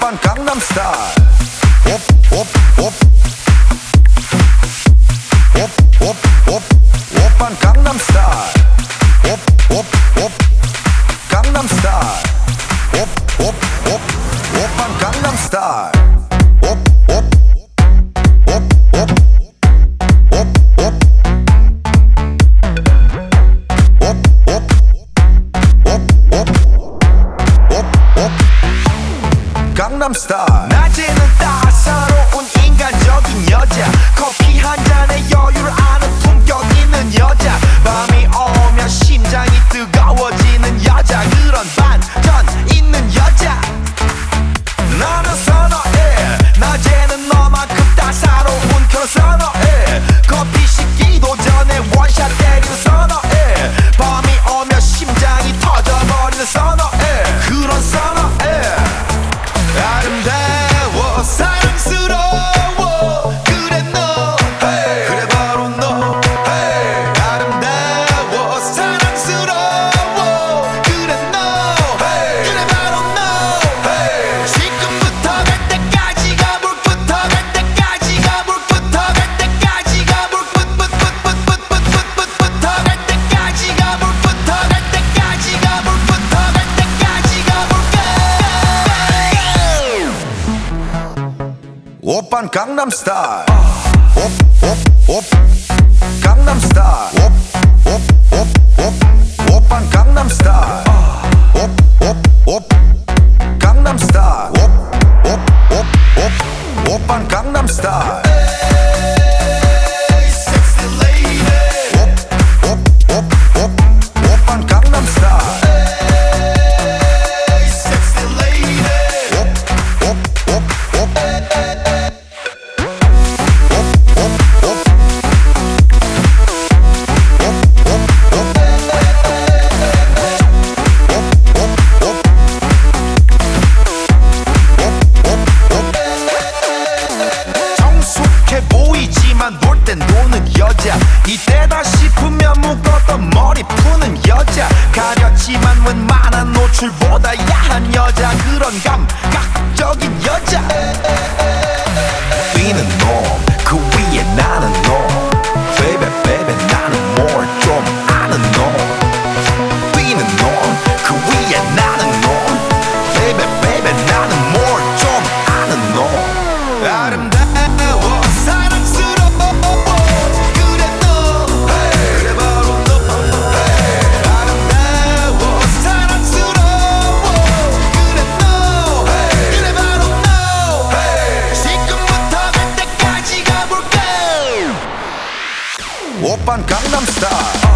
van Gangnam Style. Hop, hop, hop. Hop, hop, hop. Hop van Gangnam Style. Hop, hop, hop. Gangnam Style. Hop, hop, hop. Hop van Gangnam Style. Hop, hop. Open Gangnam Style. Ah. Op, op, op. 뻗던 머리 푸는 여자. 가렸지만 웬만한 노출보다 야한 여자. 그런 감각적인 여자. Japan Gangnam Style.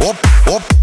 Up, up.